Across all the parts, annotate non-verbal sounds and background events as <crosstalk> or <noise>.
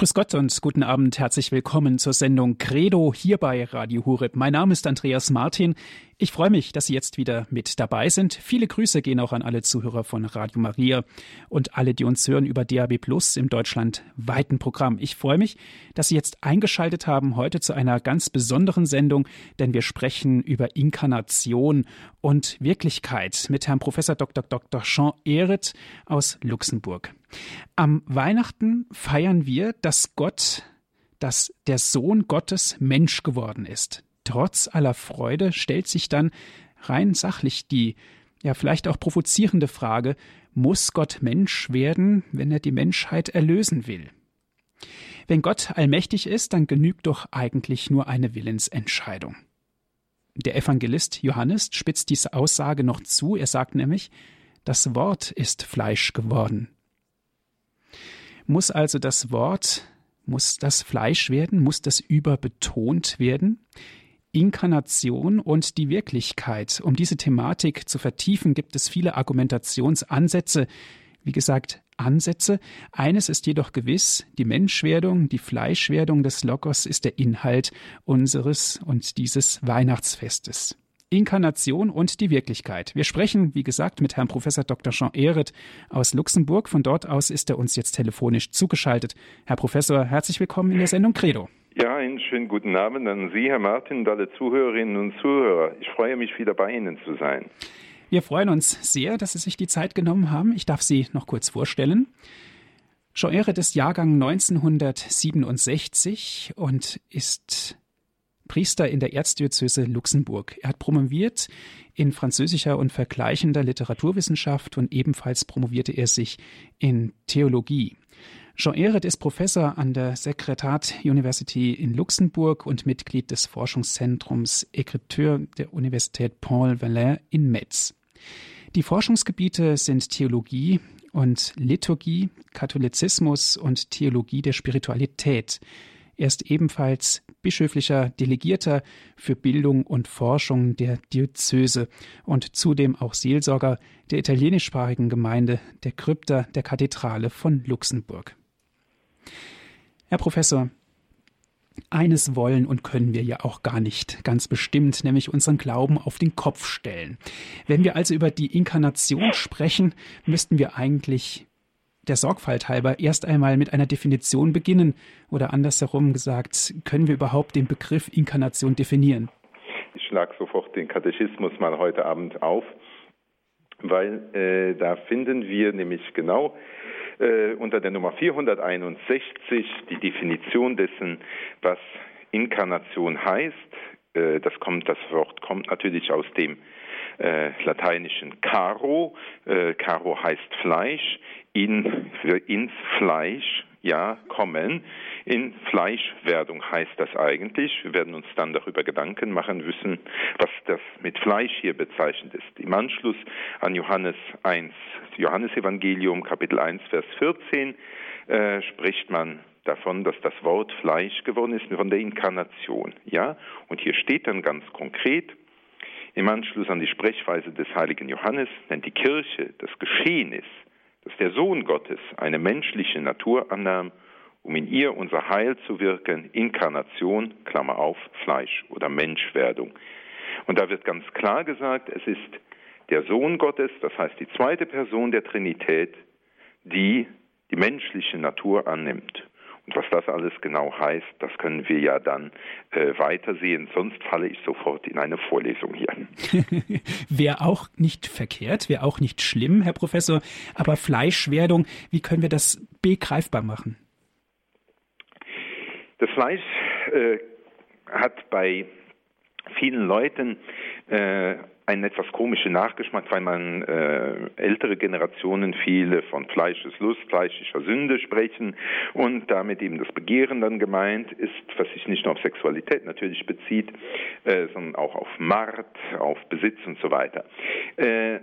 Grüß Gott und guten Abend. Herzlich willkommen zur Sendung Credo hier bei Radio Hureb. Mein Name ist Andreas Martin. Ich freue mich, dass Sie jetzt wieder mit dabei sind. Viele Grüße gehen auch an alle Zuhörer von Radio Maria und alle, die uns hören über DAB Plus im deutschlandweiten Programm. Ich freue mich, dass Sie jetzt eingeschaltet haben heute zu einer ganz besonderen Sendung, denn wir sprechen über Inkarnation und Wirklichkeit mit Herrn Professor Dr. Dr. Jean Ehret aus Luxemburg. Am Weihnachten feiern wir, dass Gott, dass der Sohn Gottes Mensch geworden ist. Trotz aller Freude stellt sich dann rein sachlich die, ja vielleicht auch provozierende Frage, muss Gott Mensch werden, wenn er die Menschheit erlösen will? Wenn Gott allmächtig ist, dann genügt doch eigentlich nur eine Willensentscheidung. Der Evangelist Johannes spitzt diese Aussage noch zu. Er sagt nämlich, das Wort ist Fleisch geworden muss also das Wort, muss das Fleisch werden, muss das überbetont werden? Inkarnation und die Wirklichkeit. Um diese Thematik zu vertiefen, gibt es viele Argumentationsansätze. Wie gesagt, Ansätze. Eines ist jedoch gewiss, die Menschwerdung, die Fleischwerdung des Logos ist der Inhalt unseres und dieses Weihnachtsfestes. Inkarnation und die Wirklichkeit. Wir sprechen, wie gesagt, mit Herrn Professor Dr. Jean Ehret aus Luxemburg. Von dort aus ist er uns jetzt telefonisch zugeschaltet. Herr Professor, herzlich willkommen in der Sendung Credo. Ja, einen schönen guten Abend an Sie, Herr Martin, und alle Zuhörerinnen und Zuhörer. Ich freue mich, wieder bei Ihnen zu sein. Wir freuen uns sehr, dass Sie sich die Zeit genommen haben. Ich darf Sie noch kurz vorstellen. Ehret ist Jahrgang 1967 und ist Priester in der Erzdiözese Luxemburg. Er hat promoviert in französischer und vergleichender Literaturwissenschaft und ebenfalls promovierte er sich in Theologie. Jean Ehret ist Professor an der Secretat University in Luxemburg und Mitglied des Forschungszentrums Écriture der Universität Paul Valais in Metz. Die Forschungsgebiete sind Theologie und Liturgie, Katholizismus und Theologie der Spiritualität. Er ist ebenfalls bischöflicher Delegierter für Bildung und Forschung der Diözese und zudem auch Seelsorger der italienischsprachigen Gemeinde der Krypta der Kathedrale von Luxemburg. Herr Professor, eines wollen und können wir ja auch gar nicht, ganz bestimmt, nämlich unseren Glauben auf den Kopf stellen. Wenn wir also über die Inkarnation sprechen, müssten wir eigentlich der Sorgfalt halber erst einmal mit einer Definition beginnen oder andersherum gesagt, können wir überhaupt den Begriff Inkarnation definieren? Ich schlage sofort den Katechismus mal heute Abend auf, weil äh, da finden wir nämlich genau äh, unter der Nummer 461 die Definition dessen, was Inkarnation heißt. Äh, das kommt, das Wort kommt natürlich aus dem äh, lateinischen caro. Äh, caro heißt Fleisch in, ins Fleisch ja kommen. In Fleischwerdung heißt das eigentlich. Wir werden uns dann darüber Gedanken machen müssen, was das mit Fleisch hier bezeichnet ist. Im Anschluss an Johannes 1, Johannesevangelium Kapitel 1, Vers 14 äh, spricht man davon, dass das Wort Fleisch geworden ist, von der Inkarnation. Ja, und hier steht dann ganz konkret, im Anschluss an die Sprechweise des heiligen Johannes nennt die Kirche das Geschehnis dass der Sohn Gottes eine menschliche Natur annahm, um in ihr unser Heil zu wirken, Inkarnation, Klammer auf, Fleisch oder Menschwerdung. Und da wird ganz klar gesagt, es ist der Sohn Gottes, das heißt die zweite Person der Trinität, die die menschliche Natur annimmt. Und was das alles genau heißt, das können wir ja dann äh, weitersehen. Sonst falle ich sofort in eine Vorlesung hier. <laughs> wäre auch nicht verkehrt, wäre auch nicht schlimm, Herr Professor. Aber Fleischwerdung, wie können wir das begreifbar machen? Das Fleisch äh, hat bei vielen Leuten äh, einen etwas komischen Nachgeschmack, weil man äh, ältere Generationen viele von Fleischeslust, fleischischer Sünde sprechen und damit eben das Begehren dann gemeint ist, was sich nicht nur auf Sexualität natürlich bezieht, äh, sondern auch auf Mord, auf Besitz und so weiter. Äh,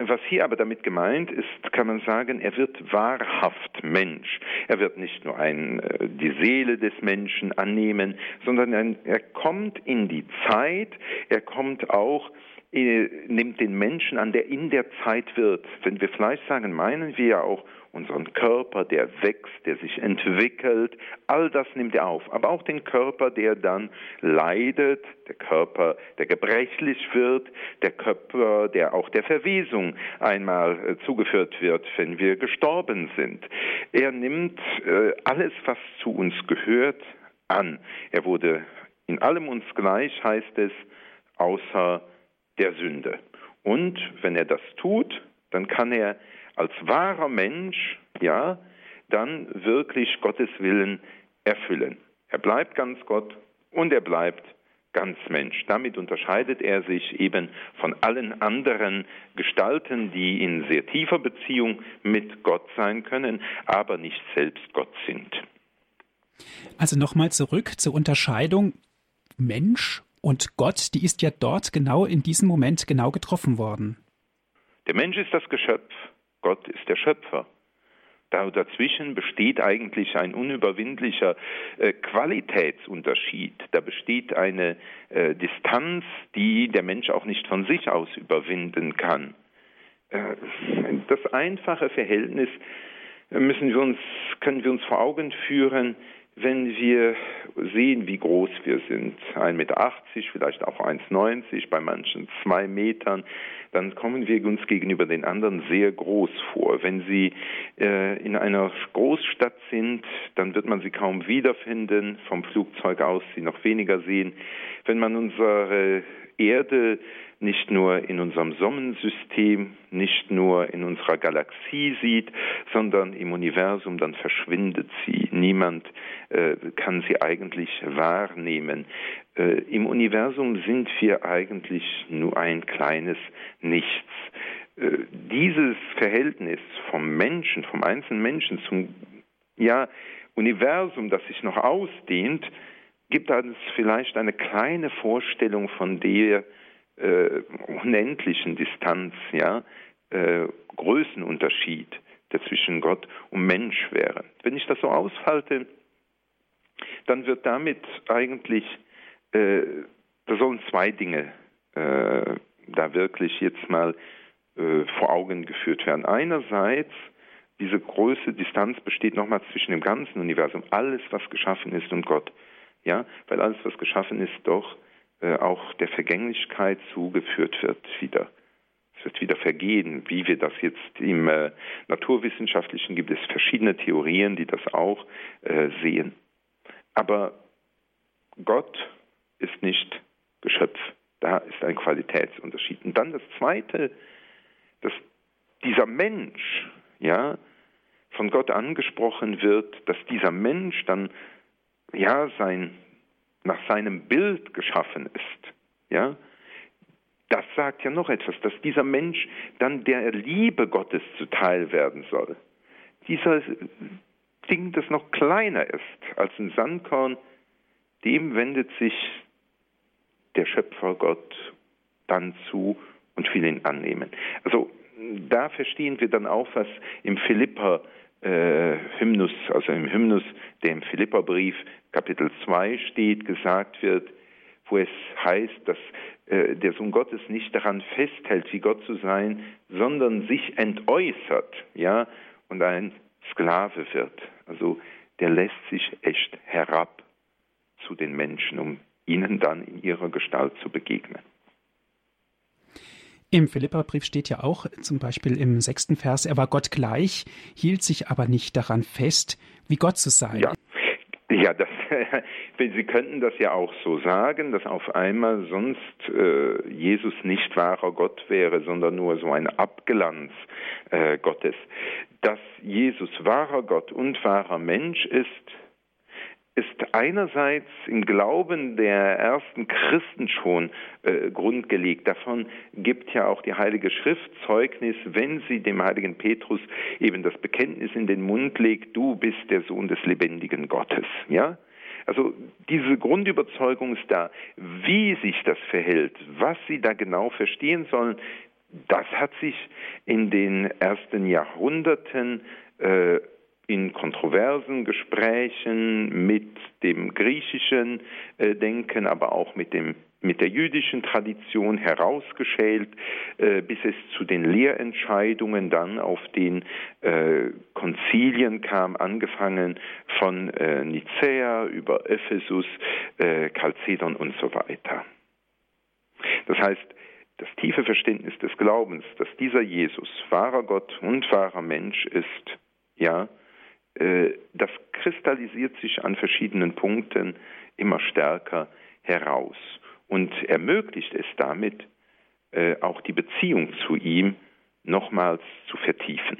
was hier aber damit gemeint ist, kann man sagen, er wird wahrhaft Mensch. Er wird nicht nur ein, äh, die Seele des Menschen annehmen, sondern er kommt in die Zeit, er kommt auch nimmt den Menschen an, der in der Zeit wird. Wenn wir Fleisch sagen, meinen wir ja auch unseren Körper, der wächst, der sich entwickelt. All das nimmt er auf. Aber auch den Körper, der dann leidet, der Körper, der gebrechlich wird, der Körper, der auch der Verwesung einmal äh, zugeführt wird, wenn wir gestorben sind. Er nimmt äh, alles, was zu uns gehört, an. Er wurde in allem uns gleich, heißt es, außer der Sünde. Und wenn er das tut, dann kann er als wahrer Mensch, ja, dann wirklich Gottes Willen erfüllen. Er bleibt ganz Gott und er bleibt ganz Mensch. Damit unterscheidet er sich eben von allen anderen Gestalten, die in sehr tiefer Beziehung mit Gott sein können, aber nicht selbst Gott sind. Also nochmal zurück zur Unterscheidung Mensch und Gott, die ist ja dort genau in diesem Moment genau getroffen worden. Der Mensch ist das Geschöpf, Gott ist der Schöpfer. Da, dazwischen besteht eigentlich ein unüberwindlicher äh, Qualitätsunterschied. Da besteht eine äh, Distanz, die der Mensch auch nicht von sich aus überwinden kann. Äh, das einfache Verhältnis müssen wir uns, können wir uns vor Augen führen, wenn wir sehen, wie groß wir sind, 1,80 Meter, vielleicht auch 1,90, bei manchen zwei Metern, dann kommen wir uns gegenüber den anderen sehr groß vor. Wenn sie äh, in einer Großstadt sind, dann wird man sie kaum wiederfinden, vom Flugzeug aus sie noch weniger sehen. Wenn man unsere Erde nicht nur in unserem Sonnensystem, nicht nur in unserer Galaxie sieht, sondern im Universum, dann verschwindet sie. Niemand äh, kann sie eigentlich wahrnehmen. Äh, Im Universum sind wir eigentlich nur ein kleines Nichts. Äh, dieses Verhältnis vom Menschen, vom einzelnen Menschen zum ja, Universum, das sich noch ausdehnt, gibt uns vielleicht eine kleine Vorstellung von der äh, unendlichen Distanz, ja, äh, Größenunterschied, der zwischen Gott und Mensch wäre. Wenn ich das so aushalte, dann wird damit eigentlich, äh, da sollen zwei Dinge äh, da wirklich jetzt mal äh, vor Augen geführt werden. Einerseits, diese große Distanz besteht nochmal zwischen dem ganzen Universum, alles, was geschaffen ist und Gott. Ja, weil alles, was geschaffen ist, doch auch der Vergänglichkeit zugeführt wird wieder. Es wird wieder vergehen, wie wir das jetzt im äh, Naturwissenschaftlichen gibt es verschiedene Theorien, die das auch äh, sehen. Aber Gott ist nicht Geschöpf. Da ist ein Qualitätsunterschied. Und dann das Zweite, dass dieser Mensch, ja, von Gott angesprochen wird, dass dieser Mensch dann ja sein nach seinem Bild geschaffen ist, ja, das sagt ja noch etwas, dass dieser Mensch dann der Liebe Gottes zuteil werden soll. Dieser Ding, das noch kleiner ist als ein Sandkorn, dem wendet sich der Schöpfer Gott dann zu und will ihn annehmen. Also da verstehen wir dann auch, was im Philipper äh, Hymnus, also im Hymnus, der im Philipperbrief Kapitel 2 steht, gesagt wird, wo es heißt, dass äh, der Sohn Gottes nicht daran festhält, wie Gott zu sein, sondern sich entäußert, ja, und ein Sklave wird. Also der lässt sich echt herab zu den Menschen, um ihnen dann in ihrer Gestalt zu begegnen. Im Philipperbrief steht ja auch zum Beispiel im sechsten Vers, er war Gott gleich, hielt sich aber nicht daran fest, wie Gott zu sein. Ja. Ja, das, <laughs> Sie könnten das ja auch so sagen, dass auf einmal sonst äh, Jesus nicht wahrer Gott wäre, sondern nur so ein Abglanz äh, Gottes. Dass Jesus wahrer Gott und wahrer Mensch ist, ist einerseits im Glauben der ersten Christen schon äh, grundgelegt. Davon gibt ja auch die Heilige Schrift Zeugnis, wenn sie dem heiligen Petrus eben das Bekenntnis in den Mund legt, du bist der Sohn des lebendigen Gottes. Ja? Also diese Grundüberzeugung ist da. Wie sich das verhält, was sie da genau verstehen sollen, das hat sich in den ersten Jahrhunderten äh, in kontroversen Gesprächen mit dem griechischen äh, Denken, aber auch mit dem mit der jüdischen Tradition herausgeschält, äh, bis es zu den Lehrentscheidungen dann auf den äh, Konzilien kam, angefangen von äh, Nicäa über Ephesus, äh, Chalcedon und so weiter. Das heißt, das tiefe Verständnis des Glaubens, dass dieser Jesus wahrer Gott und wahrer Mensch ist, ja, das kristallisiert sich an verschiedenen Punkten immer stärker heraus und ermöglicht es damit, äh, auch die Beziehung zu ihm nochmals zu vertiefen.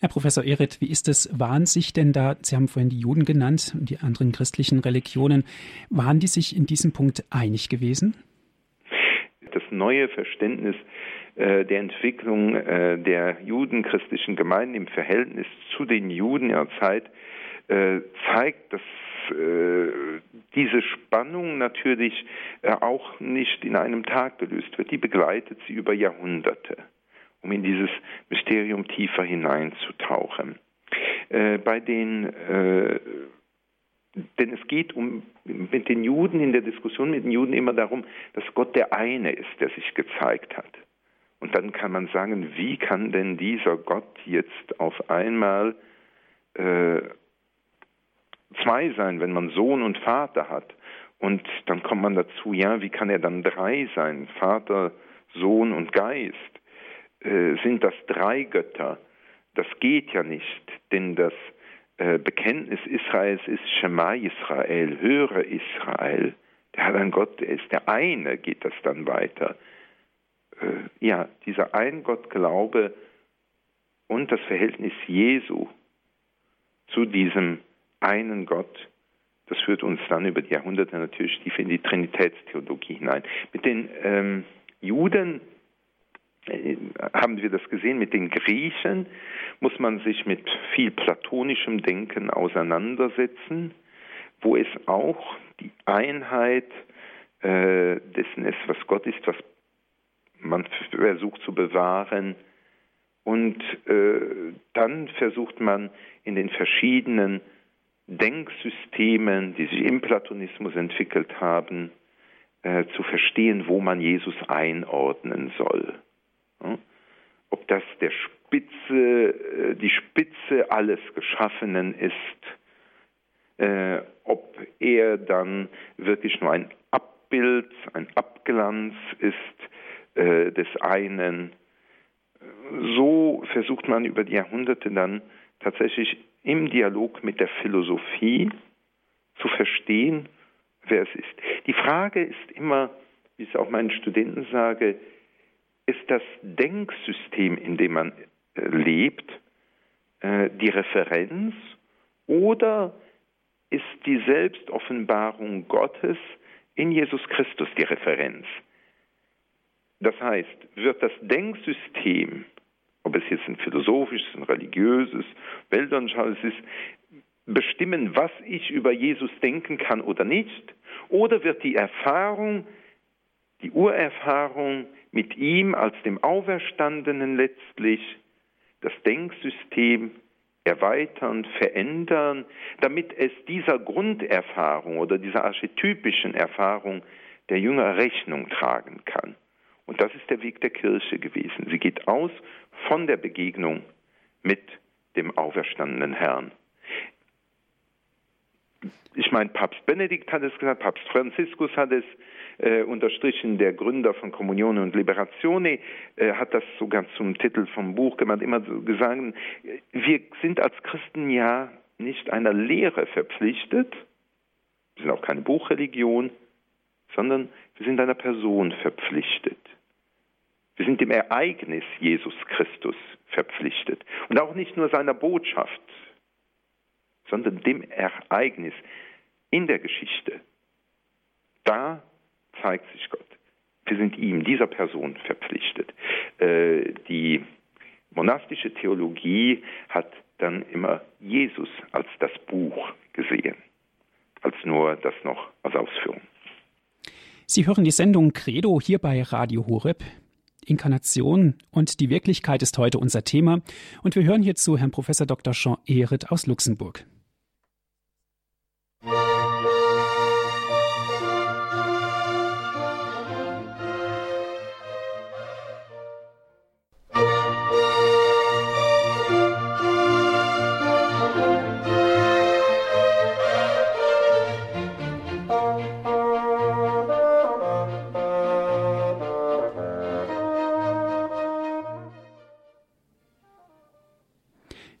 Herr Professor Ehret, wie ist es? Waren sich denn da, Sie haben vorhin die Juden genannt und die anderen christlichen Religionen, waren die sich in diesem Punkt einig gewesen? Das neue Verständnis äh, der Entwicklung äh, der judenchristlichen Gemeinden im Verhältnis zu den Juden ihrer Zeit äh, zeigt, dass äh, diese Spannung natürlich äh, auch nicht in einem Tag gelöst wird. Die begleitet sie über Jahrhunderte, um in dieses Mysterium tiefer hineinzutauchen. Äh, bei den denn es geht um mit den Juden in der Diskussion mit den Juden immer darum, dass Gott der eine ist, der sich gezeigt hat. Und dann kann man sagen, wie kann denn dieser Gott jetzt auf einmal äh, zwei sein, wenn man Sohn und Vater hat. Und dann kommt man dazu, ja, wie kann er dann drei sein? Vater, Sohn und Geist. Äh, sind das drei Götter? Das geht ja nicht, denn das äh, Bekenntnis Israels ist Shema Israel, höre Israel. Der hat einen Gott, der ist der eine, geht das dann weiter. Äh, ja, dieser Ein-Gott-Glaube und das Verhältnis Jesu zu diesem einen Gott, das führt uns dann über die Jahrhunderte natürlich tief in die Trinitätstheologie hinein. Mit den ähm, Juden äh, haben wir das gesehen, mit den Griechen muss man sich mit viel platonischem Denken auseinandersetzen, wo es auch die Einheit äh, dessen ist, was Gott ist, was man versucht zu bewahren. Und äh, dann versucht man in den verschiedenen Denksystemen, die sich im Platonismus entwickelt haben, äh, zu verstehen, wo man Jesus einordnen soll. Ja? Ob das der Spitze, äh, die Spitze alles Geschaffenen ist, äh, ob er dann wirklich nur ein Abbild, ein Abglanz ist äh, des einen. So versucht man über die Jahrhunderte dann tatsächlich im Dialog mit der Philosophie zu verstehen, wer es ist. Die Frage ist immer, wie ich es auch meinen Studenten sage, ist das Denksystem, in dem man äh, lebt, äh, die Referenz oder ist die Selbstoffenbarung Gottes in Jesus Christus die Referenz? Das heißt, wird das Denksystem ob es jetzt ein philosophisches, ein religiöses, weltanschauliches ist, bestimmen, was ich über Jesus denken kann oder nicht? Oder wird die Erfahrung, die Urerfahrung mit ihm als dem Auferstandenen letztlich das Denksystem erweitern, verändern, damit es dieser Grunderfahrung oder dieser archetypischen Erfahrung der Jünger Rechnung tragen kann? Und das ist der Weg der Kirche gewesen. Sie geht aus von der Begegnung mit dem auferstandenen Herrn. Ich meine, Papst Benedikt hat es gesagt, Papst Franziskus hat es äh, unterstrichen, der Gründer von Kommunione und Liberatione äh, hat das sogar zum Titel vom Buch gemacht, immer so gesagt, wir sind als Christen ja nicht einer Lehre verpflichtet, wir sind auch keine Buchreligion, sondern wir sind einer Person verpflichtet. Wir sind dem Ereignis Jesus Christus verpflichtet. Und auch nicht nur seiner Botschaft, sondern dem Ereignis in der Geschichte. Da zeigt sich Gott. Wir sind ihm, dieser Person verpflichtet. Äh, die monastische Theologie hat dann immer Jesus als das Buch gesehen, als nur das noch als Ausführung. Sie hören die Sendung Credo hier bei Radio Horeb. Inkarnation und die Wirklichkeit ist heute unser Thema und wir hören hierzu Herrn Professor Dr. Jean Ehret aus Luxemburg.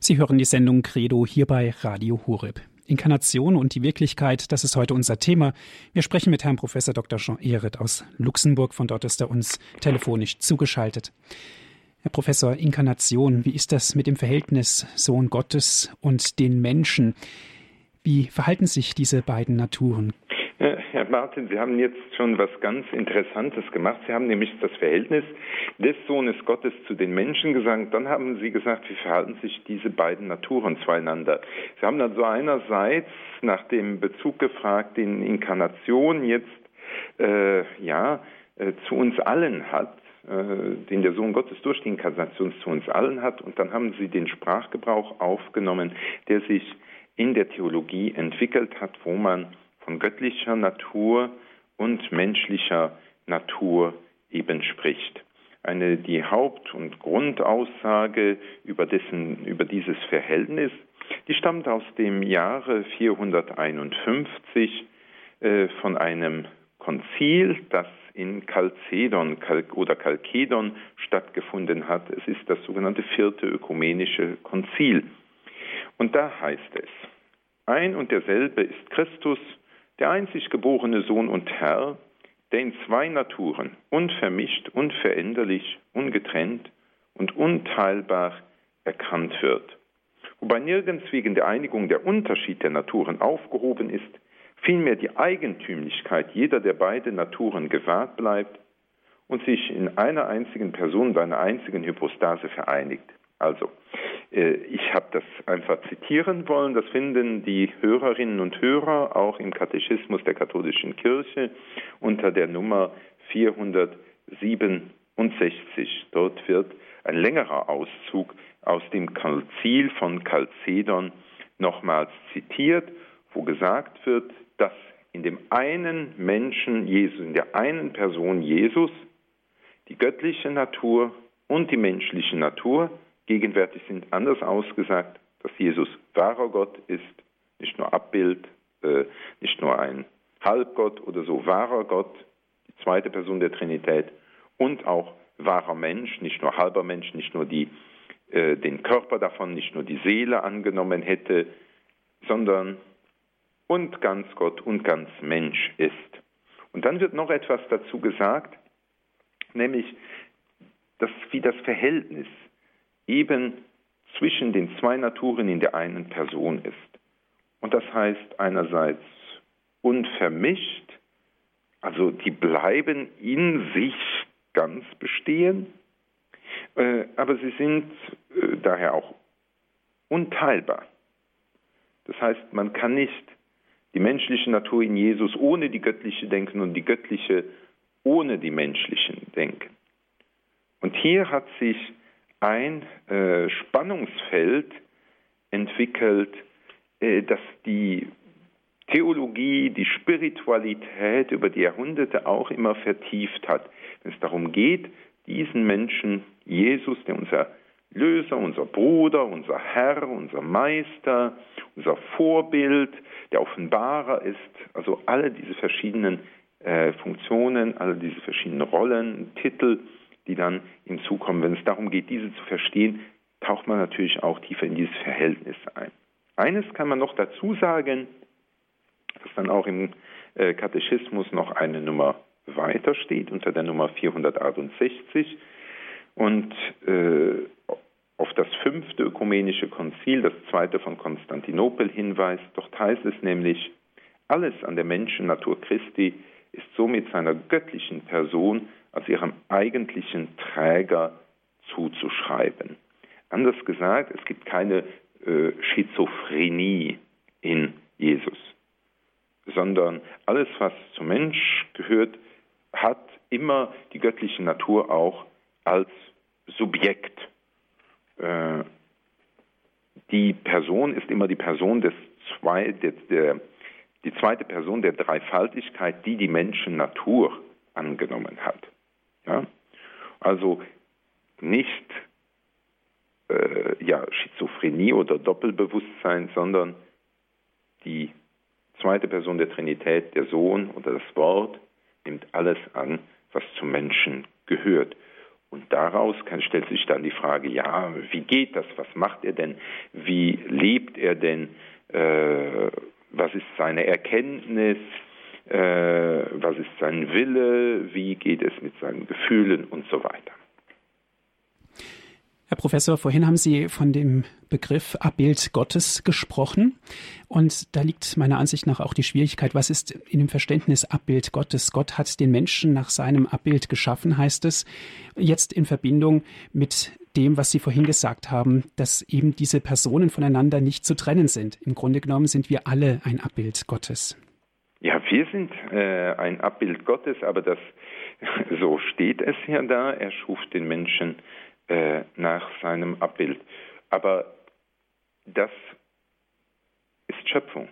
Sie hören die Sendung Credo hier bei Radio Horeb. Inkarnation und die Wirklichkeit, das ist heute unser Thema. Wir sprechen mit Herrn Professor Dr. Jean Ehret aus Luxemburg. Von dort ist er uns telefonisch zugeschaltet. Herr Professor, Inkarnation, wie ist das mit dem Verhältnis Sohn Gottes und den Menschen? Wie verhalten sich diese beiden Naturen? <laughs> Herr Martin, Sie haben jetzt schon was ganz Interessantes gemacht. Sie haben nämlich das Verhältnis des Sohnes Gottes zu den Menschen gesagt. Dann haben Sie gesagt, wie verhalten sich diese beiden Naturen zueinander. Sie haben also einerseits nach dem Bezug gefragt, den Inkarnation jetzt äh, ja äh, zu uns allen hat äh, den der Sohn Gottes durch die Inkarnation zu uns allen hat. Und dann haben sie den Sprachgebrauch aufgenommen, der sich in der Theologie entwickelt hat, wo man von göttlicher Natur und menschlicher Natur eben spricht. Eine, die Haupt- und Grundaussage über, dessen, über dieses Verhältnis, die stammt aus dem Jahre 451 äh, von einem Konzil, das in Chalcedon oder Chalkedon stattgefunden hat. Es ist das sogenannte vierte ökumenische Konzil. Und da heißt es, ein und derselbe ist Christus, der einzig geborene Sohn und Herr, der in zwei Naturen, unvermischt, unveränderlich, ungetrennt und unteilbar erkannt wird, wobei nirgends wegen der Einigung der Unterschied der Naturen aufgehoben ist, vielmehr die Eigentümlichkeit jeder der beiden Naturen gewahrt bleibt und sich in einer einzigen Person bei einer einzigen Hypostase vereinigt. Also, ich habe das einfach zitieren wollen. Das finden die Hörerinnen und Hörer auch im Katechismus der katholischen Kirche unter der Nummer 467. Dort wird ein längerer Auszug aus dem Konzil von Chalcedon nochmals zitiert, wo gesagt wird, dass in dem einen Menschen Jesus, in der einen Person Jesus, die göttliche Natur und die menschliche Natur gegenwärtig sind. Anders ausgesagt, dass Jesus wahrer Gott ist, nicht nur Abbild, äh, nicht nur ein Halbgott oder so, wahrer Gott, die zweite Person der Trinität und auch wahrer Mensch, nicht nur halber Mensch, nicht nur die, äh, den Körper davon, nicht nur die Seele angenommen hätte, sondern und ganz Gott und ganz Mensch ist. Und dann wird noch etwas dazu gesagt, nämlich dass, wie das Verhältnis eben zwischen den zwei Naturen in der einen Person ist. Und das heißt einerseits unvermischt, also die bleiben in sich ganz bestehen, äh, aber sie sind äh, daher auch unteilbar. Das heißt, man kann nicht die menschliche Natur in Jesus ohne die göttliche denken und die göttliche ohne die menschlichen denken. Und hier hat sich ein äh, Spannungsfeld entwickelt, äh, das die Theologie, die Spiritualität über die Jahrhunderte auch immer vertieft hat. Wenn es darum geht, diesen Menschen, Jesus, der unser Löser, unser Bruder, unser Herr, unser Meister, unser Vorbild, der Offenbarer ist, also alle diese verschiedenen äh, Funktionen, alle diese verschiedenen Rollen, Titel, die dann hinzukommen. Wenn es darum geht, diese zu verstehen, taucht man natürlich auch tiefer in dieses Verhältnis ein. Eines kann man noch dazu sagen, dass dann auch im äh, Katechismus noch eine Nummer weiter steht, unter der Nummer 468. Und äh, auf das fünfte ökumenische Konzil, das zweite von Konstantinopel, hinweist. Dort heißt es nämlich, alles an der Menschennatur Christi ist somit seiner göttlichen Person als ihrem eigentlichen Träger zuzuschreiben. Anders gesagt, es gibt keine äh, Schizophrenie in Jesus, sondern alles, was zum Mensch gehört, hat immer die göttliche Natur auch als Subjekt äh, die Person ist immer die Person des zwei, der, der, die zweite Person der Dreifaltigkeit, die die Menschennatur angenommen hat. Ja? Also nicht äh, ja, Schizophrenie oder Doppelbewusstsein, sondern die zweite Person der Trinität, der Sohn oder das Wort, nimmt alles an, was zum Menschen gehört. Und daraus kann, stellt sich dann die Frage, ja, wie geht das? Was macht er denn? Wie lebt er denn? Äh, was ist seine Erkenntnis? Äh, was ist sein Wille? Wie geht es mit seinen Gefühlen und so weiter? Herr Professor, vorhin haben Sie von dem Begriff Abbild Gottes gesprochen. Und da liegt meiner Ansicht nach auch die Schwierigkeit, was ist in dem Verständnis Abbild Gottes? Gott hat den Menschen nach seinem Abbild geschaffen, heißt es. Jetzt in Verbindung mit dem, was Sie vorhin gesagt haben, dass eben diese Personen voneinander nicht zu trennen sind. Im Grunde genommen sind wir alle ein Abbild Gottes. Ja, wir sind äh, ein Abbild Gottes, aber das <laughs> so steht es ja da. Er schuf den Menschen äh, nach seinem Abbild. Aber das ist Schöpfung.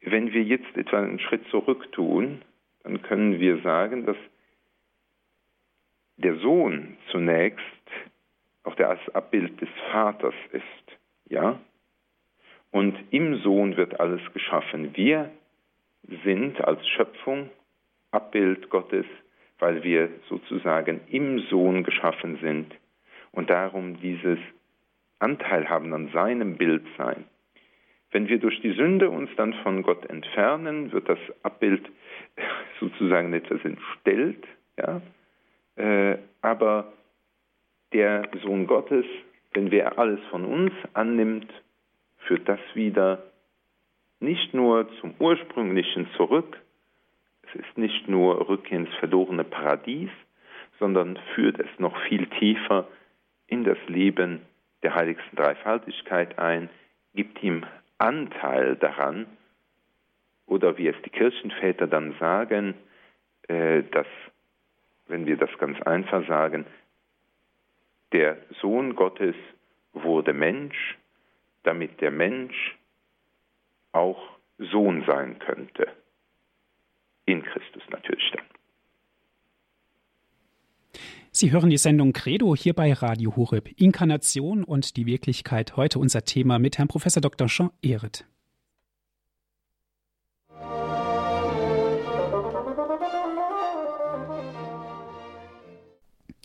Wenn wir jetzt etwa einen Schritt zurück tun, dann können wir sagen, dass der Sohn zunächst auch das Abbild des Vaters ist, ja? Und im Sohn wird alles geschaffen. Wir sind als Schöpfung Abbild Gottes, weil wir sozusagen im Sohn geschaffen sind und darum dieses Anteil haben an seinem Bild sein. Wenn wir durch die Sünde uns dann von Gott entfernen, wird das Abbild <laughs> sozusagen etwas entstellt, ja? Äh, aber der Sohn Gottes, wenn wer alles von uns annimmt, führt das wieder nicht nur zum Ursprünglichen zurück, es ist nicht nur Rückkehr ins verlorene Paradies, sondern führt es noch viel tiefer in das Leben der heiligsten Dreifaltigkeit ein, gibt ihm Anteil daran, oder wie es die Kirchenväter dann sagen, äh, dass, wenn wir das ganz einfach sagen, der Sohn Gottes wurde Mensch, damit der Mensch auch Sohn sein könnte. In Christus natürlich dann. Sie hören die Sendung Credo hier bei Radio Horeb. Inkarnation und die Wirklichkeit. Heute unser Thema mit Herrn Prof. Dr. Jean Ehret.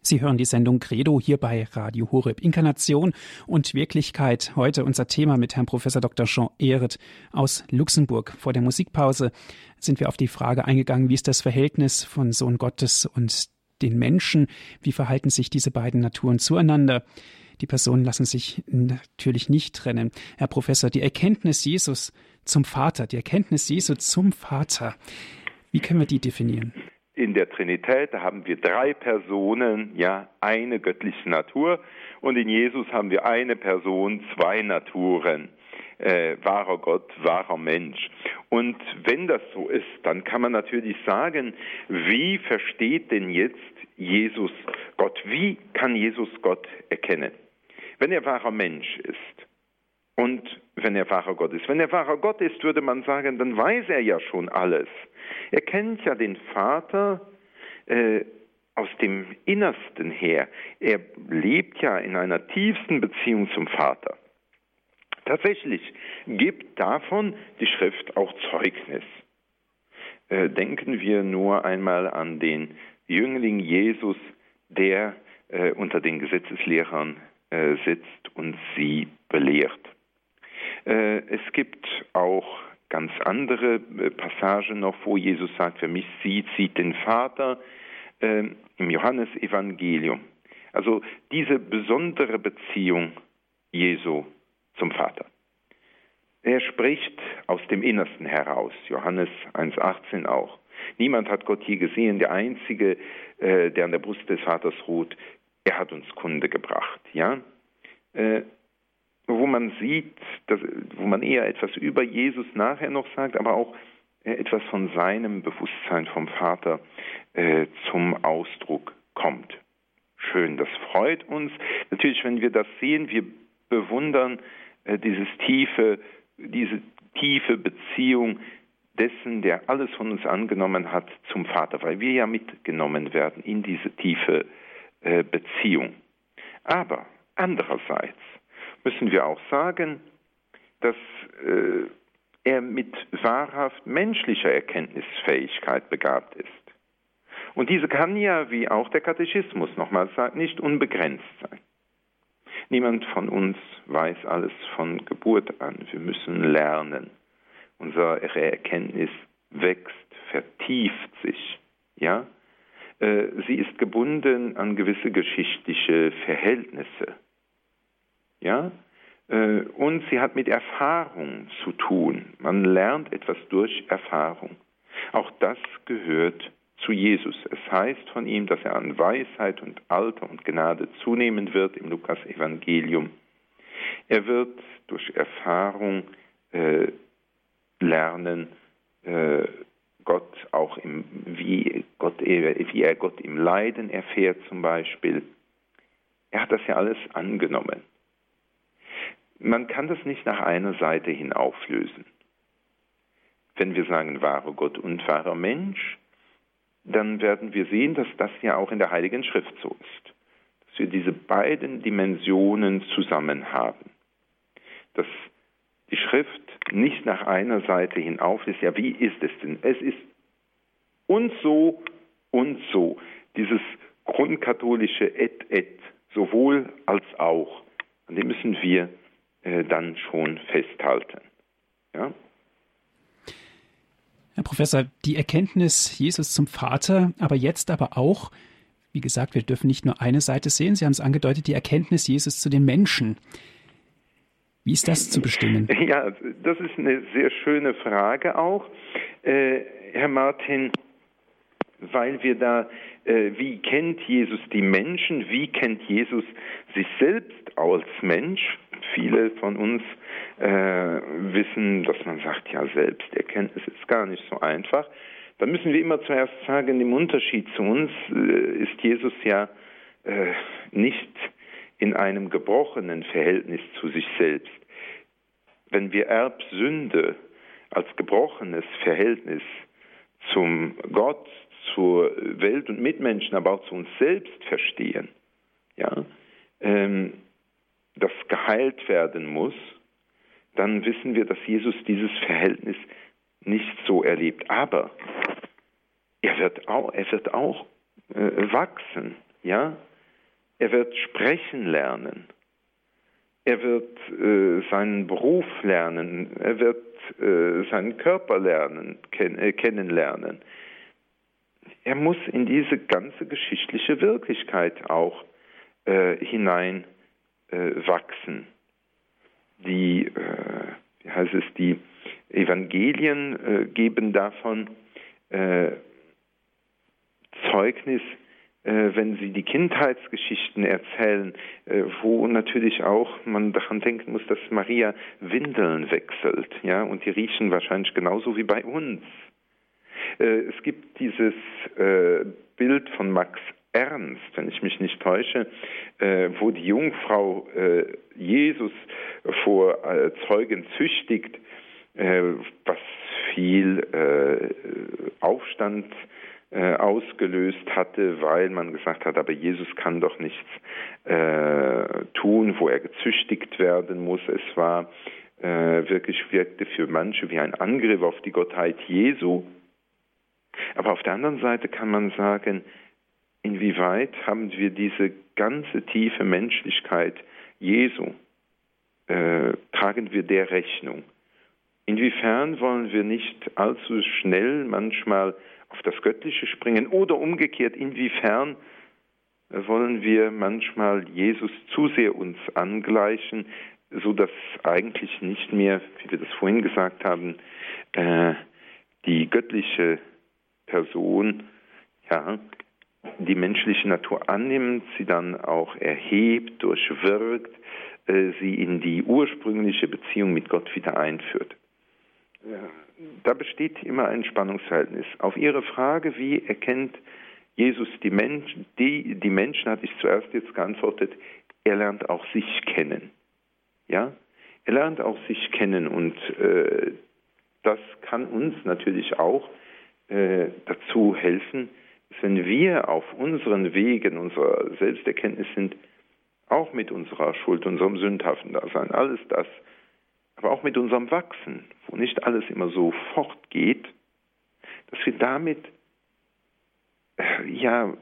Sie hören die Sendung Credo hier bei Radio Horeb. Inkarnation und Wirklichkeit. Heute unser Thema mit Herrn Prof. Dr. Jean Ehret aus Luxemburg. Vor der Musikpause sind wir auf die Frage eingegangen, wie ist das Verhältnis von Sohn Gottes und den Menschen. Wie verhalten sich diese beiden Naturen zueinander? Die Personen lassen sich natürlich nicht trennen. Herr Professor, die Erkenntnis Jesus zum Vater, die Erkenntnis Jesu zum Vater, wie können wir die definieren? In der Trinität haben wir drei Personen, ja, eine göttliche Natur und in Jesus haben wir eine Person, zwei Naturen äh, wahrer Gott, wahrer Mensch. Und wenn das so ist, dann kann man natürlich sagen, wie versteht denn jetzt Jesus Gott? Wie kann Jesus Gott erkennen? Wenn er wahrer Mensch ist und wenn er wahrer Gott ist. Wenn er wahrer Gott ist, würde man sagen, dann weiß er ja schon alles. Er kennt ja den Vater äh, aus dem Innersten her. Er lebt ja in einer tiefsten Beziehung zum Vater. Tatsächlich gibt davon die Schrift auch Zeugnis. Äh, denken wir nur einmal an den Jüngling Jesus, der äh, unter den Gesetzeslehrern äh, sitzt und sie belehrt. Äh, es gibt auch ganz andere äh, Passagen noch, wo Jesus sagt, wer mich sieht, sieht den Vater äh, im Johannesevangelium. Also diese besondere Beziehung Jesu zum Vater. Er spricht aus dem Innersten heraus, Johannes 1.18 auch. Niemand hat Gott je gesehen, der Einzige, äh, der an der Brust des Vaters ruht, er hat uns Kunde gebracht. Ja? Wo man sieht, dass, wo man eher etwas über Jesus nachher noch sagt, aber auch äh, etwas von seinem Bewusstsein vom Vater äh, zum Ausdruck kommt. Schön, das freut uns. Natürlich, wenn wir das sehen, wir bewundern äh, dieses tiefe, diese tiefe Beziehung dessen, der alles von uns angenommen hat, zum Vater, weil wir ja mitgenommen werden in diese tiefe äh, Beziehung. Aber andererseits müssen wir auch sagen, dass äh, er mit wahrhaft menschlicher Erkenntnisfähigkeit begabt ist. Und diese kann ja, wie auch der Katechismus nochmals sagt, nicht unbegrenzt sein. Niemand von uns weiß alles von Geburt an. Wir müssen lernen. Unsere Erkenntnis wächst, vertieft sich. Ja? Äh, sie ist gebunden an gewisse geschichtliche Verhältnisse. Ja? Äh, und sie hat mit Erfahrung zu tun. Man lernt etwas durch Erfahrung. Auch das gehört zu Jesus. Es heißt von ihm, dass er an Weisheit und Alter und Gnade zunehmen wird im Lukas-Evangelium. Er wird durch Erfahrung äh, lernen, äh, Gott auch im, wie, Gott, wie er Gott im Leiden erfährt zum Beispiel. Er hat das ja alles angenommen. Man kann das nicht nach einer Seite hin auflösen. Wenn wir sagen wahrer Gott und wahrer Mensch, dann werden wir sehen, dass das ja auch in der Heiligen Schrift so ist. Dass wir diese beiden Dimensionen zusammen haben. Dass die Schrift nicht nach einer Seite hin auflöst, ja, wie ist es denn? Es ist und so und so. Dieses grundkatholische et et, sowohl als auch, an dem müssen wir äh, dann schon festhalten. Ja? Herr Professor, die Erkenntnis Jesus zum Vater, aber jetzt aber auch, wie gesagt, wir dürfen nicht nur eine Seite sehen, Sie haben es angedeutet, die Erkenntnis Jesus zu den Menschen. Wie ist das zu bestimmen? <laughs> Ja, das ist eine sehr schöne Frage auch, äh, Herr Martin, weil wir da, äh, wie kennt Jesus die Menschen, wie kennt Jesus sich selbst als Mensch? Viele von uns äh, wissen, dass man sagt, ja, Selbsterkenntnis ist gar nicht so einfach. Da müssen wir immer zuerst sagen, im Unterschied zu uns äh, ist Jesus ja äh, nicht in einem gebrochenen Verhältnis zu sich selbst. Wenn wir Erbsünde als gebrochenes Verhältnis zum Gott, zur Welt und Mitmenschen, aber auch zu uns selbst verstehen, ja, ähm, das geheilt werden muss, dann wissen wir, dass Jesus dieses Verhältnis nicht so erlebt. Aber er wird auch, er wird auch äh, wachsen, ja. Er wird sprechen lernen. Er wird äh, seinen Beruf lernen. Er wird äh, seinen Körper lernen, ken äh, kennenlernen. Er muss in diese ganze geschichtliche Wirklichkeit auch äh, hinein wachsen. Die, äh, wie heißt es, die Evangelien äh, geben davon äh, Zeugnis, äh, wenn sie die Kindheitsgeschichten erzählen, äh, wo natürlich auch man daran denken muss, dass Maria Windeln wechselt, ja, und die riechen wahrscheinlich genauso wie bei uns. Äh, es gibt dieses Bild von Max Ernst, wenn ich mich nicht täusche, wo die Jungfrau Jesus vor Zeugen züchtigt, was viel Aufstand äh, ausgelöst hatte, weil man gesagt hat, aber Jesus kann doch nichts äh, tun, wo er gezüchtigt werden muss. Es war äh, wirklich wirkte für manche wie ein Angriff auf die Gottheit Jesu. Aber auf der anderen Seite kann man sagen, inwieweit haben wir diese ganze tiefe Menschlichkeit Jesu, äh, tragen wir der Rechnung? Inwiefern wollen wir nicht allzu schnell manchmal auf das Göttliche springen oder umgekehrt, inwiefern wollen wir manchmal Jesus zu sehr uns angleichen, so dass eigentlich nicht mehr, wie wir das vorhin gesagt haben, äh, die göttliche Person, ja, die menschliche Natur annimmt, sie dann auch erhebt, durchwirkt, äh, sie in die ursprüngliche Beziehung mit Gott wieder einführt. Da besteht immer ein Spannungsverhältnis. Auf Ihre Frage, wie erkennt Jesus die Menschen, die, die Menschen hatte ich zuerst jetzt geantwortet, er lernt auch sich kennen. Ja, er lernt auch sich kennen und äh, das kann uns natürlich auch äh, dazu helfen, wenn wir auf unseren Wegen unserer Selbsterkenntnis sind, auch mit unserer Schuld, unserem sündhaften Dasein, alles das, aber auch mit unserem Wachsen, wo nicht alles immer so fortgeht, dass wir damit ja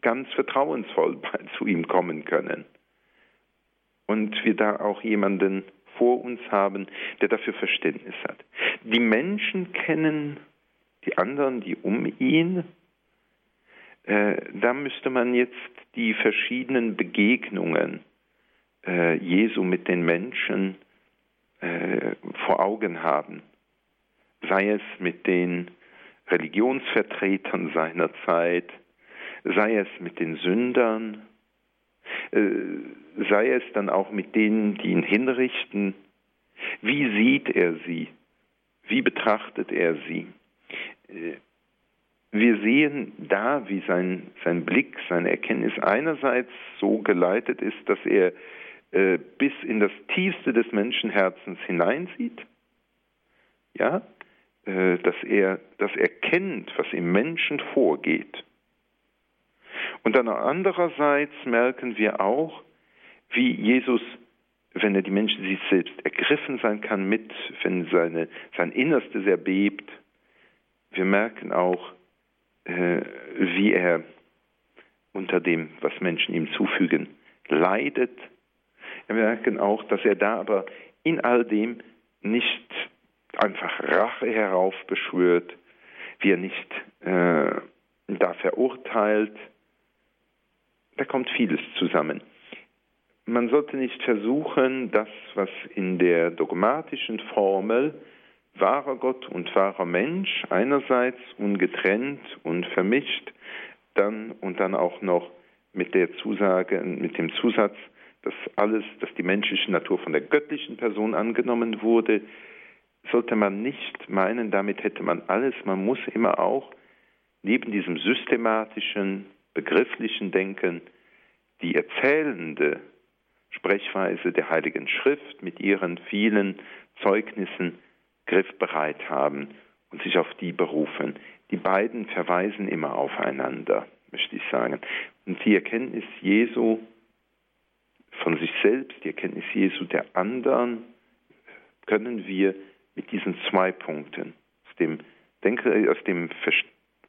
ganz vertrauensvoll <laughs> zu ihm kommen können. Und wir da auch jemanden vor uns haben, der dafür Verständnis hat. Die Menschen kennen die anderen, die um ihn. Äh, da müsste man jetzt die verschiedenen Begegnungen äh, Jesu mit den Menschen äh, vor Augen haben. Sei es mit den Religionsvertretern seiner Zeit, sei es mit den Sündern, sei es dann auch mit denen, die ihn hinrichten. Wie sieht er sie? Wie betrachtet er sie? Wir sehen da, wie sein, sein Blick, seine Erkenntnis einerseits so geleitet ist, dass er äh, bis in das Tiefste des Menschenherzens hineinsieht, ja, äh, dass er das erkennt, was im Menschen vorgeht. Und dann andererseits merken wir auch, wie Jesus, wenn er die Menschen sich selbst ergriffen sein kann mit, wenn seine, sein Innerstes erbebt, wir merken auch, äh, wie er unter dem, was Menschen ihm zufügen, leidet. Wir merken auch, dass er da aber in all dem nicht einfach Rache heraufbeschwört, wie er nicht äh, da verurteilt. Da kommt vieles zusammen. Man sollte nicht versuchen, das, was in der dogmatischen Formel wahrer Gott und wahrer Mensch einerseits ungetrennt und vermischt, dann und dann auch noch mit der Zusage, mit dem Zusatz, dass alles, dass die menschliche Natur von der göttlichen Person angenommen wurde, sollte man nicht meinen, damit hätte man alles. Man muss immer auch neben diesem systematischen, begrifflichen Denken die erzählende Sprechweise der Heiligen Schrift mit ihren vielen Zeugnissen griffbereit haben und sich auf die berufen. Die beiden verweisen immer aufeinander, möchte ich sagen. Und die Erkenntnis Jesu von sich selbst, die Erkenntnis Jesu der anderen, können wir mit diesen zwei Punkten, aus dem, denke, aus dem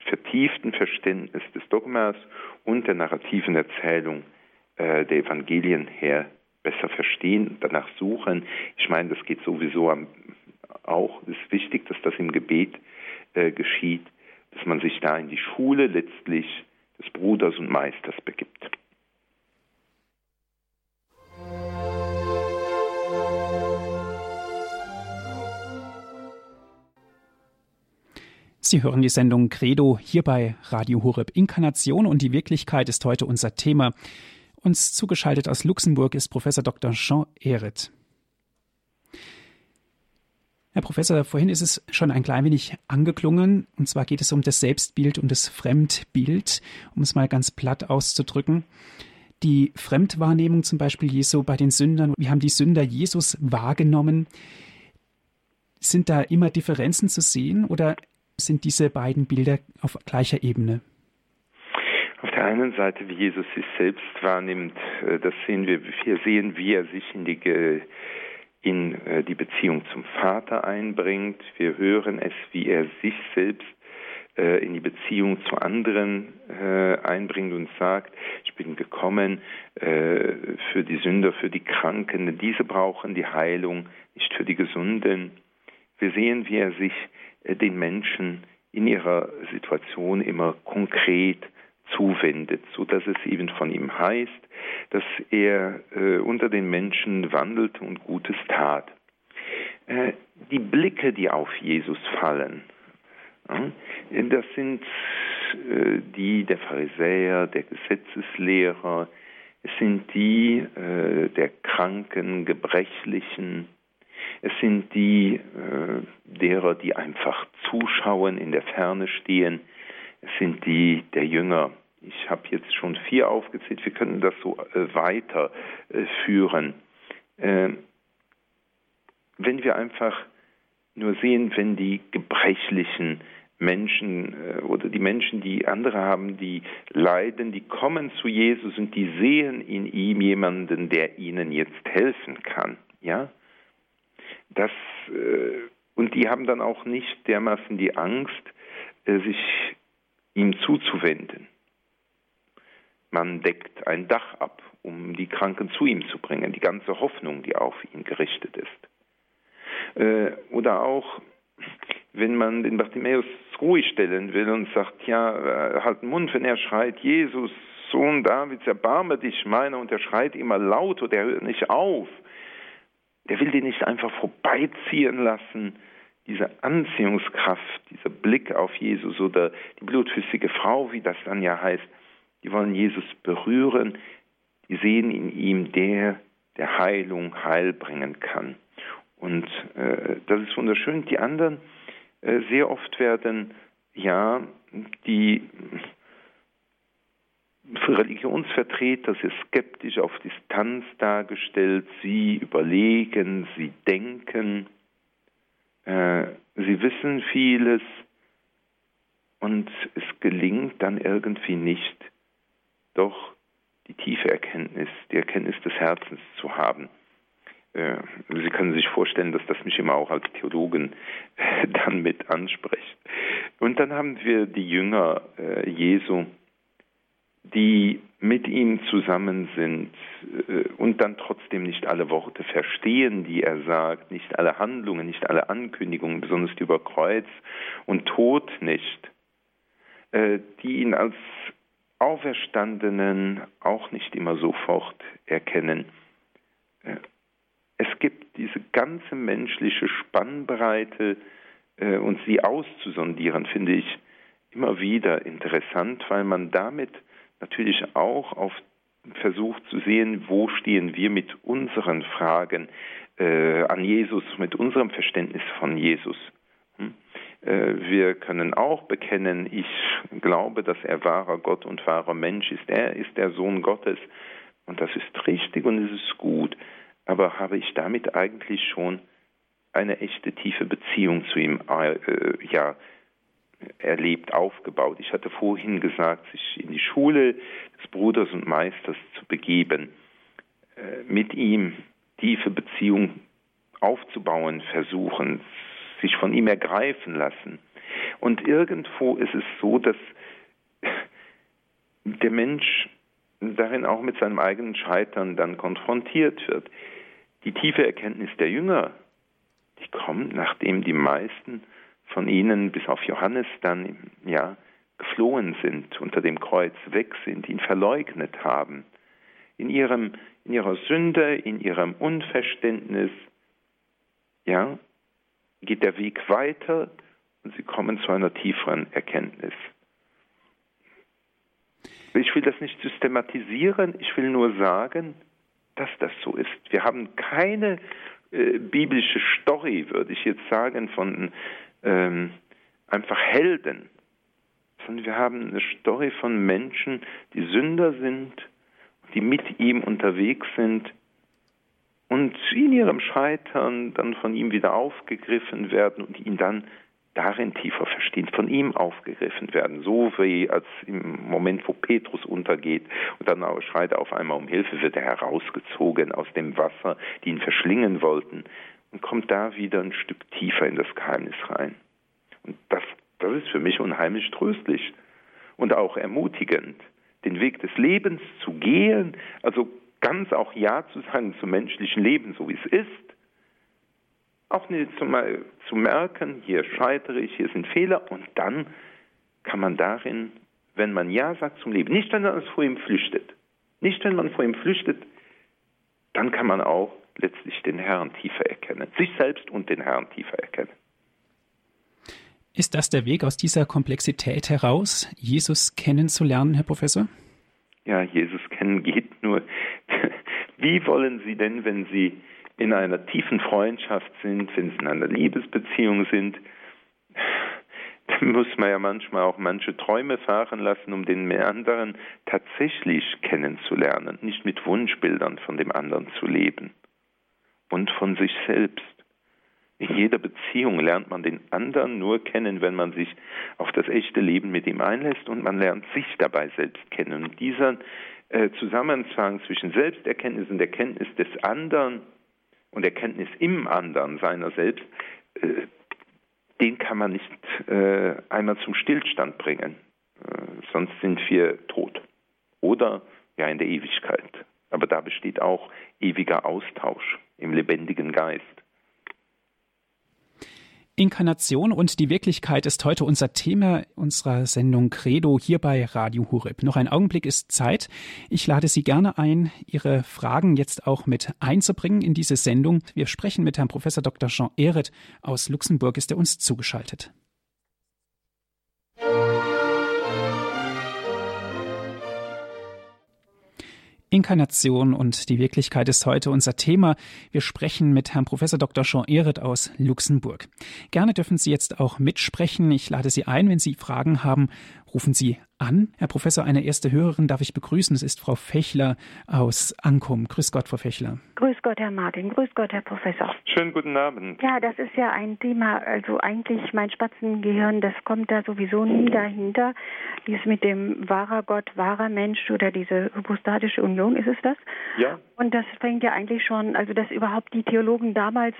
vertieften Verständnis des Dogmas und der narrativen Erzählung äh, der Evangelien her besser verstehen, danach suchen. Ich meine, das geht sowieso am, auch, es ist wichtig, dass das im Gebet äh, geschieht, dass man sich da in die Schule letztlich des Bruders und Meisters begibt. Sie hören die Sendung Credo hier bei Radio Horeb Inkarnation und die Wirklichkeit ist heute unser Thema. Uns zugeschaltet aus Luxemburg ist Professor Dr. Jean Ehret. Herr Professor, vorhin ist es schon ein klein wenig angeklungen, und zwar geht es um das Selbstbild und das Fremdbild, um es mal ganz platt auszudrücken. Die Fremdwahrnehmung zum Beispiel Jesu bei den Sündern, wie haben die Sünder Jesus wahrgenommen? Sind da immer Differenzen zu sehen oder sind diese beiden Bilder auf gleicher Ebene? Auf der einen Seite, wie Jesus sich selbst wahrnimmt, äh, das sehen wir. Wir sehen, wie er sich in die, in äh, die Beziehung zum Vater einbringt. Wir hören es, wie er sich selbst äh, in die Beziehung zu anderen einbringt und sagt, ich bin gekommen für die Sünder, für die Kranken, diese brauchen die Heilung, nicht für die Gesunden. Wir sehen, wie er sich äh, den Menschen in ihrer Situation immer konkret zuwendet, so dass es eben von ihm heißt, dass er äh, unter den Menschen wandelte und Gutes tat. Äh, die Blicke, die auf Jesus fallen, äh, das sind äh, die der Pharisäer, der Gesetzeslehrer, es sind die äh, der Kranken, Gebrechlichen, es sind die äh, derer, die einfach zuschauen, in der Ferne stehen. Es sind die der Jünger. Ich habe jetzt schon vier aufgezählt. Wir können das so äh, weiterführen. Äh, wenn wir einfach nur sehen, wenn die gebrechlichen Menschen äh, oder die Menschen, die andere haben, die leiden, die kommen zu Jesus und die sehen in ihm jemanden, der ihnen jetzt helfen kann. Ja, das, und die haben dann auch nicht dermaßen die Angst, sich ihm zuzuwenden. Man deckt ein Dach ab, um die Kranken zu ihm zu bringen, die ganze Hoffnung, die auf ihn gerichtet ist. Äh, oder auch, wenn man den Bartimäus ruhig stellen will und sagt, ja, halt den Mund, wenn er schreit, Jesus, Sohn Davids, erbarme dich meiner, und er schreit immer laut und er hört nicht auf. Der will den nicht einfach vorbeiziehen lassen, diese Anziehungskraft, dieser Blick auf Jesus oder die blutflüssige Frau, wie das dann ja heißt, die wollen Jesus berühren, die sehen in ihm der, der Heilung Heil bringen kann. Und äh, das ist wunderschön. Die anderen, äh, sehr oft werden ja die Religionsvertreter sehr skeptisch auf Distanz dargestellt. Sie überlegen, sie denken, äh, sie wissen vieles und es gelingt dann irgendwie nicht, doch die tiefe Erkenntnis, die Erkenntnis des Herzens zu haben. Äh, sie können sich vorstellen, dass das mich immer auch als Theologen äh, <laughs> dann mit anspricht. Und dann haben wir die Jünger Jesu, die mit ihm zusammen sind und dann trotzdem nicht alle Worte verstehen, die er sagt, nicht alle Handlungen, nicht alle Ankündigungen, besonders über Kreuz und Tod nicht, die ihn als Auferstandenen auch nicht immer sofort erkennen. Äh, es gibt diese ganze menschliche Spannbreite äh, und sie auszusondieren, finde ich immer wieder interessant, weil man damit natürlich auch auf versucht zu sehen, wo stehen wir mit unseren Fragen äh, an Jesus, mit unserem Verständnis von Jesus. Äh, wir können auch bekennen, ich glaube, dass er wahrer Gott und wahrer Mensch ist. Er ist der Sohn Gottes und das ist richtig und es ist gut. Aber habe ich damit eigentlich schon eine echte tiefe Beziehung zu ihm äh, ja, erlebt, aufgebaut? Ich hatte vorhin gesagt, sich in die Schule des Bruders und Meisters zu begeben, äh, mit ihm tiefe Beziehung aufzubauen, versuchen, sich von ihm ergreifen lassen. Und irgendwo ist es so, dass der Mensch darin auch mit seinem eigenen Scheitern dann konfrontiert wird. Die tiefe Erkenntnis der Jünger, die kommt, nachdem die meisten von ihnen, bis auf Johannes, dann ja geflohen sind, unter dem Kreuz weg sind, ihn verleugnet haben. In, ihrem, in ihrer Sünde, in ihrem Unverständnis, ja, geht der Weg weiter und sie kommen zu einer tieferen Erkenntnis. Ich will das nicht systematisieren, ich will nur sagen, dass das so ist. Wir haben keine äh, biblische Story, würde ich jetzt sagen, von ähm, einfach Helden, sondern wir haben eine Story von Menschen, die Sünder sind, die mit ihm unterwegs sind und in ihrem Scheitern dann von ihm wieder aufgegriffen werden und ihn dann darin tiefer verstehen, von ihm aufgegriffen werden, so wie als im Moment, wo Petrus untergeht und dann schreit er auf einmal um Hilfe, wird er herausgezogen aus dem Wasser, die ihn verschlingen wollten und kommt da wieder ein Stück tiefer in das Geheimnis rein. Und das, das ist für mich unheimlich tröstlich und auch ermutigend, den Weg des Lebens zu gehen, also ganz auch Ja zu sagen zum menschlichen Leben, so wie es ist. Auch nicht zu, zu merken, hier scheitere ich, hier sind Fehler und dann kann man darin, wenn man Ja sagt zum Leben, nicht wenn man vor ihm flüchtet, nicht wenn man vor ihm flüchtet, dann kann man auch letztlich den Herrn tiefer erkennen, sich selbst und den Herrn tiefer erkennen. Ist das der Weg aus dieser Komplexität heraus, Jesus kennenzulernen, Herr Professor? Ja, Jesus kennen geht nur <laughs> wie wollen Sie denn, wenn Sie in einer tiefen Freundschaft sind, wenn Sie in einer Liebesbeziehung sind, <sighs> dann muss man ja manchmal auch manche Träume fahren lassen, um den anderen tatsächlich kennenzulernen, nicht mit Wunschbildern von dem anderen zu leben und von sich selbst. In jeder Beziehung lernt man den anderen nur kennen, wenn man sich auf das echte Leben mit ihm einlässt und man lernt sich dabei selbst kennen. Und dieser äh, Zusammenhang zwischen Selbsterkenntnis und Erkenntnis des anderen und Erkenntnis im anderen seiner selbst, äh, den kann man nicht äh, einmal zum Stillstand bringen. Äh, sonst sind wir tot. oder ja in der Ewigkeit. Aber da besteht auch ewiger Austausch im lebendigen Geist. Inkarnation und die Wirklichkeit ist heute unser Thema unserer Sendung Credo hier bei Radio Hureb. Noch ein Augenblick ist Zeit. Ich lade Sie gerne ein, Ihre Fragen jetzt auch mit einzubringen in diese Sendung. Wir sprechen mit Herrn Professor Dr. Jean Ehret aus Luxemburg, ist er uns zugeschaltet. Inkarnation und die Wirklichkeit ist heute unser Thema. Wir sprechen mit Herrn Professor Dr. Jean Ehret aus Luxemburg. Gerne dürfen Sie jetzt auch mitsprechen. Ich lade Sie ein, wenn Sie Fragen haben, rufen Sie an. Herr Professor, eine erste Hörerin darf ich begrüßen. Es ist Frau Fechler aus Ankum. Grüß Gott, Frau Fechler. Grüß Gott, Herr Martin. Grüß Gott, Herr Professor. Schönen guten Abend. Ja, das ist ja ein Thema, also eigentlich mein Spatzengehirn, das kommt da sowieso nie dahinter. Dies mit dem wahrer Gott, wahrer Mensch oder diese hypostatische Union, ist es das? Ja. Und das fängt ja eigentlich schon, also dass überhaupt die Theologen damals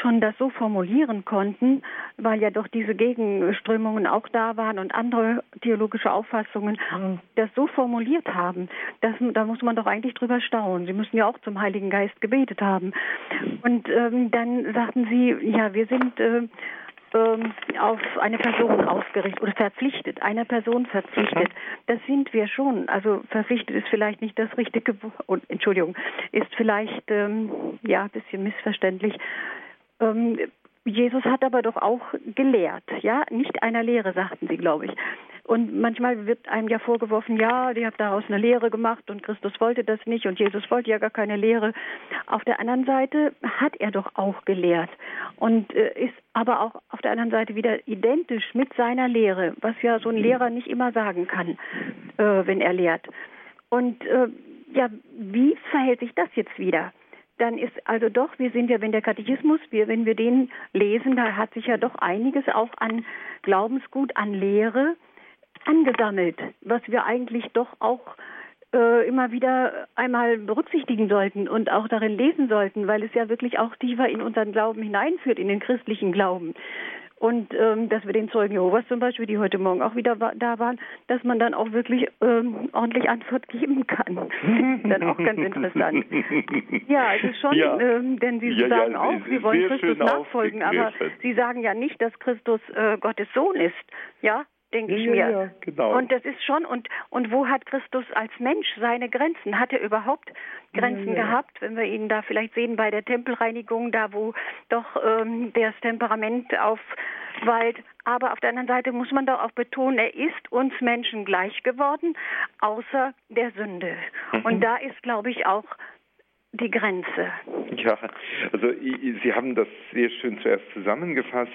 schon das so formulieren konnten, weil ja doch diese Gegenströmungen auch da waren und andere theologische Auffassungen mhm. das so formuliert haben. Das, da muss man doch eigentlich drüber staunen. Sie müssen ja auch zum Heiligen Geist gebetet haben. Und ähm, dann sagten sie, ja, wir sind äh, ähm, auf eine Person ausgerichtet oder verpflichtet, einer Person verpflichtet. Das sind wir schon. Also verpflichtet ist vielleicht nicht das richtige Wort, Entschuldigung, ist vielleicht ähm, ja ein bisschen missverständlich. Ähm, Jesus hat aber doch auch gelehrt, ja, nicht einer Lehre, sagten sie, glaube ich. Und manchmal wird einem ja vorgeworfen, ja, die habt daraus eine Lehre gemacht und Christus wollte das nicht und Jesus wollte ja gar keine Lehre. Auf der anderen Seite hat er doch auch gelehrt und äh, ist aber auch auf der anderen Seite wieder identisch mit seiner Lehre, was ja so ein Lehrer nicht immer sagen kann, äh, wenn er lehrt. Und äh, ja, wie verhält sich das jetzt wieder? dann ist also doch, wir sind ja, wenn der Katechismus, wir, wenn wir den lesen, da hat sich ja doch einiges auch an Glaubensgut, an Lehre angesammelt, was wir eigentlich doch auch äh, immer wieder einmal berücksichtigen sollten und auch darin lesen sollten, weil es ja wirklich auch tiefer in unseren Glauben hineinführt, in den christlichen Glauben. Und ähm, dass wir den Zeugen Jehovas zum Beispiel, die heute Morgen auch wieder da waren, dass man dann auch wirklich ähm, ordentlich Antwort <laughs> geben kann. <laughs> dann auch ganz interessant. Ja, es ist schon, ja. ähm, denn Sie ja, sagen ja, auch, Sie wollen Christus nachfolgen, aber Sie sagen ja nicht, dass Christus äh, Gottes Sohn ist. Ja, denke ich mir. Ja, genau. Und das ist schon, und, und wo hat Christus als Mensch seine Grenzen? Hat er überhaupt Grenzen ja, gehabt? Wenn wir ihn da vielleicht sehen bei der Tempelreinigung, da wo doch ähm, das Temperament aufweilt. Aber auf der anderen Seite muss man doch auch betonen, er ist uns Menschen gleich geworden, außer der Sünde. Mhm. Und da ist, glaube ich, auch die Grenze. Ja, also Sie haben das sehr schön zuerst zusammengefasst.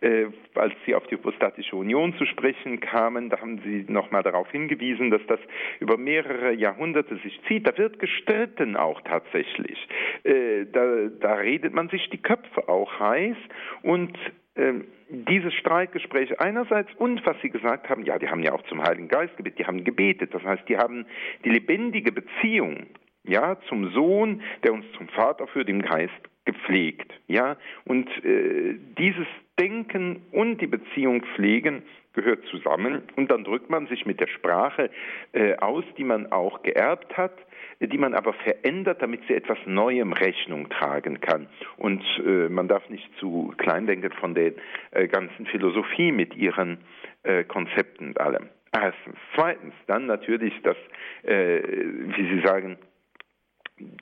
Äh, als Sie auf die Hypostatische Union zu sprechen kamen, da haben Sie nochmal darauf hingewiesen, dass das über mehrere Jahrhunderte sich zieht. Da wird gestritten auch tatsächlich. Äh, da, da redet man sich die Köpfe auch heiß und äh, dieses Streitgespräch einerseits und was Sie gesagt haben, ja, die haben ja auch zum Heiligen Geist gebetet, die haben gebetet. Das heißt, die haben die lebendige Beziehung ja, zum Sohn, der uns zum Vater führt, im Geist gepflegt, ja, und äh, dieses Denken und die Beziehung pflegen gehört zusammen und dann drückt man sich mit der Sprache äh, aus, die man auch geerbt hat, die man aber verändert, damit sie etwas Neuem Rechnung tragen kann. Und äh, man darf nicht zu klein denken von der äh, ganzen Philosophie mit ihren äh, Konzepten und allem. Erstens. Zweitens, dann natürlich das, äh, wie Sie sagen,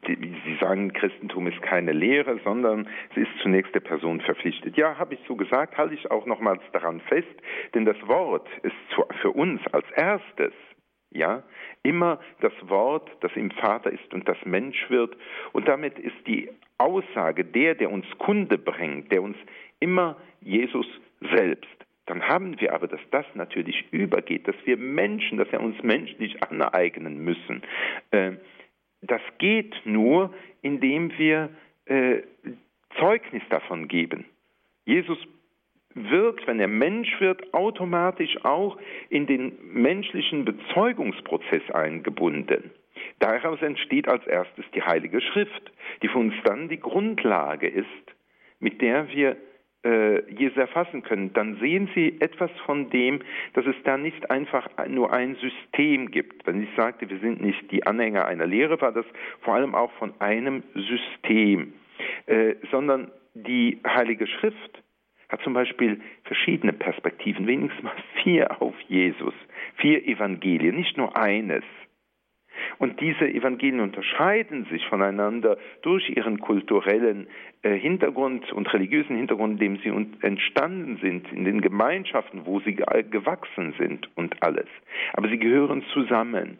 Sie sagen, Christentum ist keine Lehre, sondern es ist zunächst der Person verpflichtet. Ja, habe ich so gesagt, halte ich auch nochmals daran fest, denn das Wort ist für uns als erstes, ja, immer das Wort, das im Vater ist und das Mensch wird. Und damit ist die Aussage, der, der uns Kunde bringt, der uns immer Jesus selbst. Dann haben wir aber, dass das natürlich übergeht, dass wir Menschen, dass wir uns menschlich aneignen müssen. Äh, das geht nur, indem wir äh, Zeugnis davon geben. Jesus wird, wenn er Mensch wird, automatisch auch in den menschlichen Bezeugungsprozess eingebunden. Daraus entsteht als erstes die Heilige Schrift, die für uns dann die Grundlage ist, mit der wir Jesus erfassen können, dann sehen Sie etwas von dem, dass es da nicht einfach nur ein System gibt. Wenn ich sagte, wir sind nicht die Anhänger einer Lehre, war das vor allem auch von einem System, äh, sondern die Heilige Schrift hat zum Beispiel verschiedene Perspektiven, wenigstens mal vier auf Jesus, vier Evangelien, nicht nur eines. Und diese Evangelien unterscheiden sich voneinander durch ihren kulturellen äh, Hintergrund und religiösen Hintergrund, in dem sie entstanden sind, in den Gemeinschaften, wo sie gewachsen sind und alles. Aber sie gehören zusammen.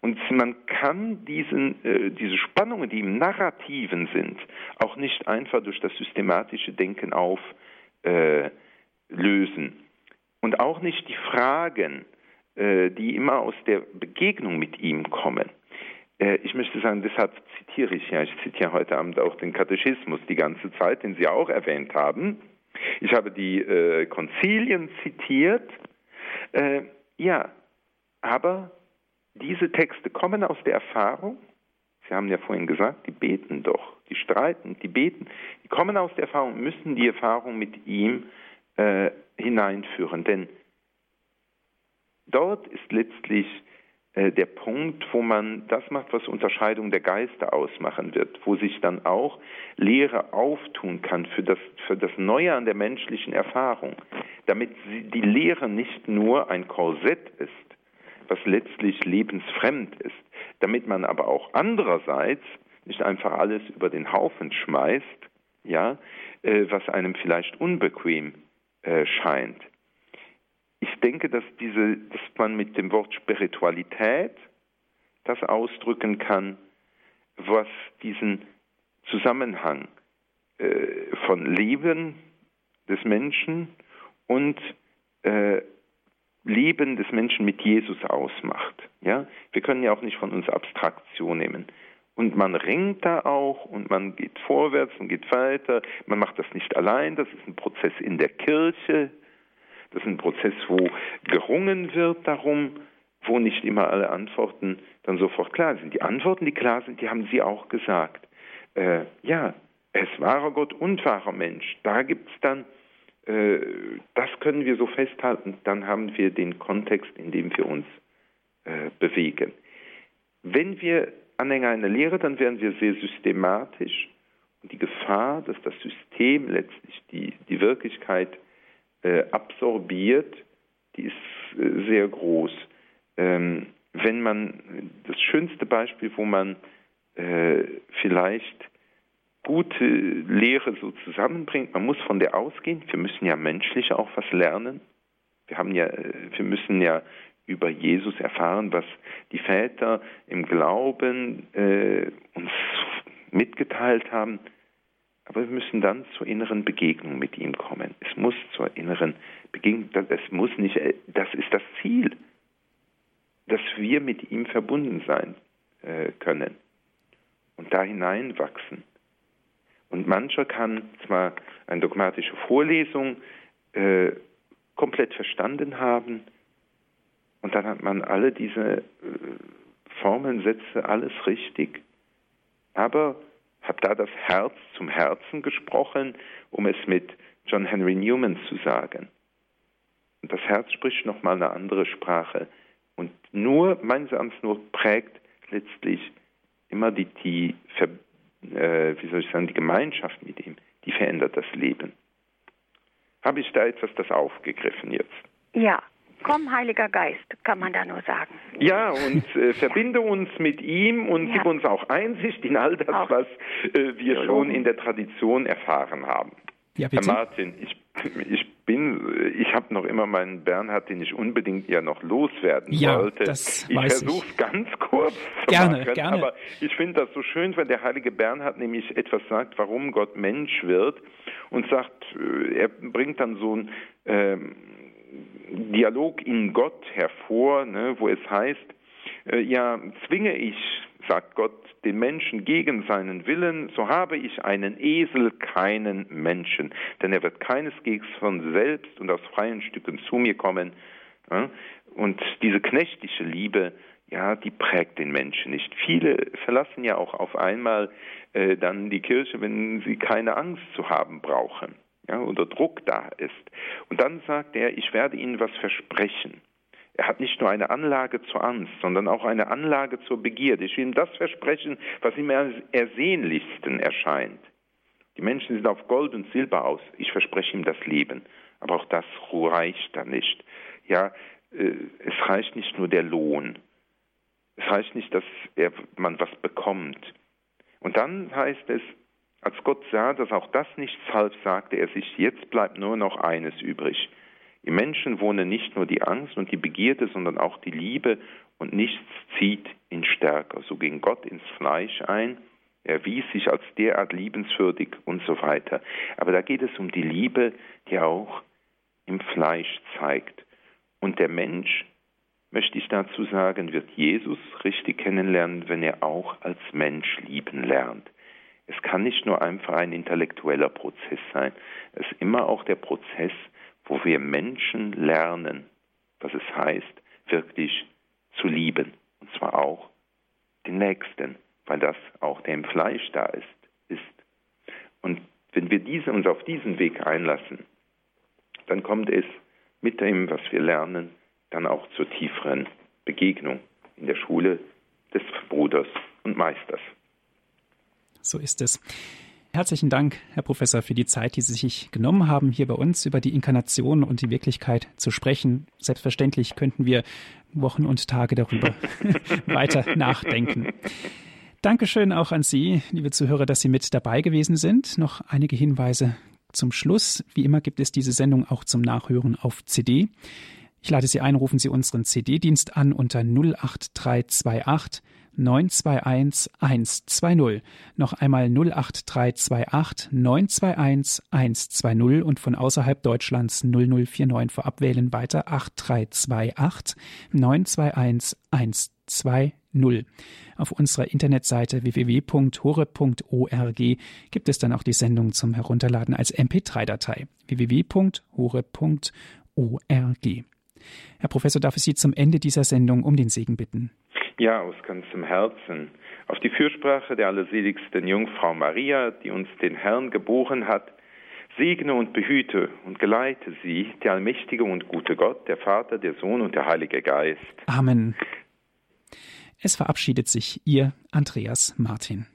Und man kann diesen, äh, diese Spannungen, die im Narrativen sind, auch nicht einfach durch das systematische Denken auflösen. Äh, und auch nicht die Fragen, die immer aus der Begegnung mit ihm kommen. Äh, ich möchte sagen, deshalb zitiere ich ja, ich zitiere heute Abend auch den Katechismus die ganze Zeit, den Sie auch erwähnt haben. Ich habe die äh, Konzilien zitiert. Äh, ja, aber diese Texte kommen aus der Erfahrung. Sie haben ja vorhin gesagt, die beten doch, die streiten, die beten. Die kommen aus der Erfahrung, müssen die Erfahrung mit ihm äh, hineinführen. Denn dort ist letztlich äh, der Punkt, wo man das macht, was Unterscheidung der Geister ausmachen wird, wo sich dann auch Lehre auftun kann für das, für das Neue an der menschlichen Erfahrung, damit die Lehre nicht nur ein Korsett ist, was letztlich lebensfremd ist, damit man aber auch andererseits nicht einfach alles über den Haufen schmeißt, ja, äh, was einem vielleicht unbequem äh, scheint ich denke, dass, diese, dass man mit dem Wort Spiritualität das ausdrücken kann, was diesen Zusammenhang äh, von Leben des Menschen und äh, Leben des Menschen mit Jesus ausmacht. Ja? Wir können ja auch nicht von uns Abstraktion nehmen. Und man ringt da auch und man geht vorwärts und geht weiter. Man macht das nicht allein, das ist ein Prozess in der Kirche, das ist ein Prozess, wo gerungen wird darum, wo nicht immer alle Antworten dann sofort klar sind. Die Antworten, die klar sind, die haben Sie auch gesagt. Äh, ja, es wahrer Gott und wahrer Mensch. Da gibt es dann, äh, das können wir so festhalten, dann haben wir den Kontext, in dem wir uns äh, bewegen. Wenn wir Anhänger einer Lehre, dann werden wir sehr systematisch und die Gefahr, dass das System letztlich die, die Wirklichkeit äh, absorbiert, die ist äh, sehr groß. Ähm, wenn man das schönste Beispiel, wo man äh, vielleicht gute Lehre so zusammenbringt, man muss von der ausgehen, wir müssen ja menschlich auch was lernen. Wir haben ja, äh, wir müssen ja über Jesus erfahren, was die Väter im Glauben äh, uns mitgeteilt haben. Aber wir müssen dann zur inneren Begegnung mit ihm kommen. Es muss zur inneren Begegnung, das muss nicht, das ist das Ziel, dass wir mit ihm verbunden sein äh, können und da hineinwachsen. Und mancher kann zwar eine dogmatische Vorlesung äh, komplett verstanden haben, und dann hat man alle diese äh, Formeln, Sätze, alles richtig, aber habe da das Herz zum Herzen gesprochen, um es mit John Henry Newman zu sagen. Und das Herz spricht nochmal eine andere Sprache. Und nur, meines Erachtens, nur prägt letztlich immer die, die äh, wie soll ich sagen, die Gemeinschaft mit ihm, die verändert das Leben. Habe ich da etwas das aufgegriffen jetzt? Ja, Komm, Heiliger Geist, kann man da nur sagen. Ja, und äh, verbinde uns mit ihm und ja. gib uns auch Einsicht in all das, auch. was äh, wir schon in der Tradition erfahren haben. Ja, Herr Martin, ich, ich bin, ich habe noch immer meinen Bernhard, den ich unbedingt ja noch loswerden ja, wollte. Das ich versuche es ganz kurz zu gerne, machen, gerne. aber ich finde das so schön, wenn der heilige Bernhard nämlich etwas sagt, warum Gott Mensch wird und sagt, äh, er bringt dann so ein ähm, Dialog in Gott hervor, ne, wo es heißt, äh, ja, zwinge ich, sagt Gott, den Menschen gegen seinen Willen, so habe ich einen Esel, keinen Menschen. Denn er wird keineswegs von selbst und aus freien Stücken zu mir kommen. Ja, und diese knechtische Liebe, ja, die prägt den Menschen nicht. Viele verlassen ja auch auf einmal äh, dann die Kirche, wenn sie keine Angst zu haben brauchen. Ja, oder Druck da ist. Und dann sagt er, ich werde Ihnen was versprechen. Er hat nicht nur eine Anlage zur Angst, sondern auch eine Anlage zur Begierde. Ich will ihm das versprechen, was ihm am ersehnlichsten erscheint. Die Menschen sind auf Gold und Silber aus. Ich verspreche ihm das Leben. Aber auch das reicht dann nicht. Ja, äh, es reicht nicht nur der Lohn. Es heißt nicht, dass er, man was bekommt. Und dann heißt es, als Gott sah, dass auch das nichts half, sagte er sich, jetzt bleibt nur noch eines übrig. Im Menschen wohne nicht nur die Angst und die Begierde, sondern auch die Liebe und nichts zieht ihn stärker. So ging Gott ins Fleisch ein, er erwies sich als derart liebenswürdig und so weiter. Aber da geht es um die Liebe, die auch im Fleisch zeigt. Und der Mensch möchte ich dazu sagen, wird Jesus richtig kennenlernen, wenn er auch als Mensch lieben lernt. Es kann nicht nur einfach ein intellektueller Prozess sein, es ist immer auch der Prozess, wo wir Menschen lernen, was es heißt, wirklich zu lieben, und zwar auch den Nächsten, weil das auch der im Fleisch da ist. ist. Und wenn wir diese, uns auf diesen Weg einlassen, dann kommt es mit dem, was wir lernen, dann auch zur tieferen Begegnung in der Schule des Bruders und Meisters. So ist es. Herzlichen Dank, Herr Professor, für die Zeit, die Sie sich genommen haben, hier bei uns über die Inkarnation und die Wirklichkeit zu sprechen. Selbstverständlich könnten wir Wochen und Tage darüber <laughs> weiter nachdenken. Dankeschön auch an Sie, liebe Zuhörer, dass Sie mit dabei gewesen sind. Noch einige Hinweise zum Schluss. Wie immer gibt es diese Sendung auch zum Nachhören auf CD. Ich lade Sie ein, rufen Sie unseren CD-Dienst an unter 08328 921 120. Noch einmal 08328 921 120 und von außerhalb Deutschlands 0049 vorab wählen weiter 8328 921 120. Auf unserer Internetseite www.hore.org gibt es dann auch die Sendung zum Herunterladen als MP3-Datei www.hore.org. Herr Professor, darf ich Sie zum Ende dieser Sendung um den Segen bitten? Ja, aus ganzem Herzen. Auf die Fürsprache der allerseligsten Jungfrau Maria, die uns den Herrn geboren hat, segne und behüte und geleite sie, der allmächtige und gute Gott, der Vater, der Sohn und der Heilige Geist. Amen. Es verabschiedet sich Ihr Andreas Martin.